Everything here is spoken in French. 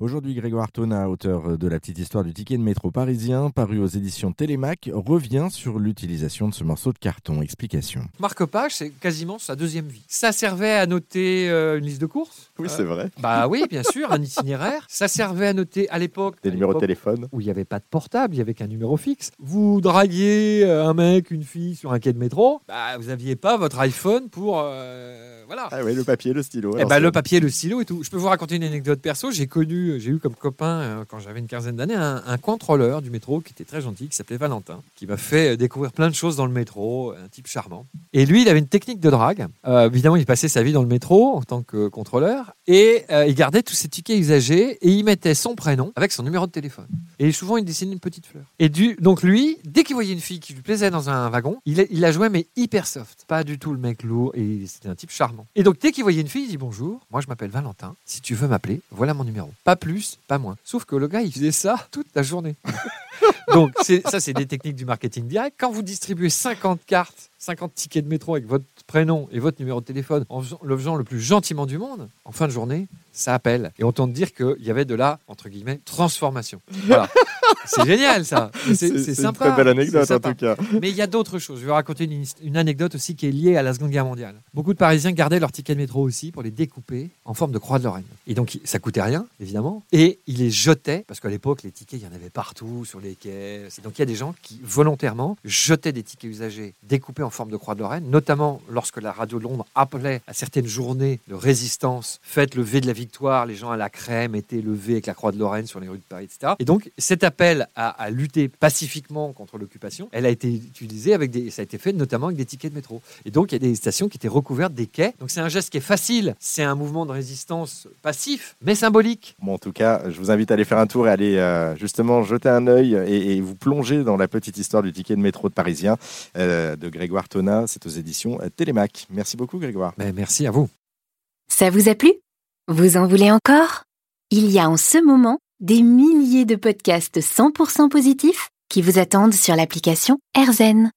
Aujourd'hui, Grégoire Tona, auteur de la petite histoire du ticket de métro parisien, paru aux éditions Télémac, revient sur l'utilisation de ce morceau de carton. Explication. Marque-page, c'est quasiment sa deuxième vie. Ça servait à noter euh, une liste de courses. Oui, c'est vrai. Bah oui, bien sûr, un itinéraire. Ça servait à noter à l'époque. Des à numéros de téléphone. Où il n'y avait pas de portable, il y avait qu'un numéro fixe. Vous draguiez euh, un mec, une fille sur un quai de métro, bah, vous n'aviez pas votre iPhone pour. euh, voilà. Ah le papier, le stylo. Eh ben, le papier, le stylo et tout. Je peux vous raconter une anecdote perso. J'ai connu, j'ai eu comme copain, euh, quand j'avais une quinzaine d'années, un, un contrôleur du métro qui était très gentil, qui s'appelait Valentin, qui m'a fait euh, découvrir plein de choses dans le métro, un type charmant. Et lui, il avait une technique de drague. Euh, évidemment, il passait sa vie dans le métro en tant que contrôleur et euh, il gardait tous ses tickets usagés et il mettait son prénom avec son numéro de téléphone. Et souvent, il dessinait une petite fleur. Et du, donc lui, dès qu'il voyait une fille qui lui plaisait dans un wagon, il, il la jouait mais hyper soft. Pas du tout le mec lourd et c'était un type charmant. Et donc dès qu'il voyait une fille, il dit bonjour, moi je m'appelle Valentin. Si tu veux m'appeler, voilà mon numéro. Pas plus, pas moins. Sauf que le gars, il faisait ça toute la journée. donc ça, c'est des techniques du marketing direct. Quand vous distribuez 50 cartes, 50 tickets de métro avec votre prénom et votre numéro de téléphone en le faisant le plus gentiment du monde, en fin de journée, ça appelle. Et on tente dire qu'il y avait de la, entre guillemets, transformation. Voilà. c'est génial ça. C'est c'est une sympa. très belle anecdote en sympa. tout cas. Mais il y a d'autres choses. Je vais raconter une, anecdote aussi qui est liée à la Seconde Guerre mondiale. Beaucoup de Parisiens gardaient leurs tickets de métro aussi pour les découper en forme de croix de Lorraine. Et donc, ça coûtait rien, évidemment. Et ils les jetaient, parce qu'à l'époque, les tickets, il y en avait partout, sur les quais. Et donc, il y a des gens qui, volontairement, jetaient des tickets usagés découpés en forme de croix de Lorraine, notamment lorsque la radio de Londres appelait à certaines journées de résistance, faites le V de la victoire, les gens à la crème étaient le V avec la croix de Lorraine sur les rues de Paris, etc. Et donc, cet appel à, lutter pacifiquement contre l'occupation, elle a été utilisée avec des, ça a été fait notamment avec des tickets de métro. Et donc, il y a des stations qui étaient recouvertes des quais. Donc, c'est un geste qui est facile. C'est un mouvement de résistance passif, mais symbolique. Bon, en tout cas, je vous invite à aller faire un tour et aller euh, justement jeter un œil et, et vous plonger dans la petite histoire du ticket de métro de Parisien euh, de Grégoire Tona. C'est aux éditions Télémac. Merci beaucoup, Grégoire. Mais merci à vous. Ça vous a plu? Vous en voulez encore? Il y a en ce moment des milliers de podcasts 100% positifs qui vous attendent sur l'application AirZen.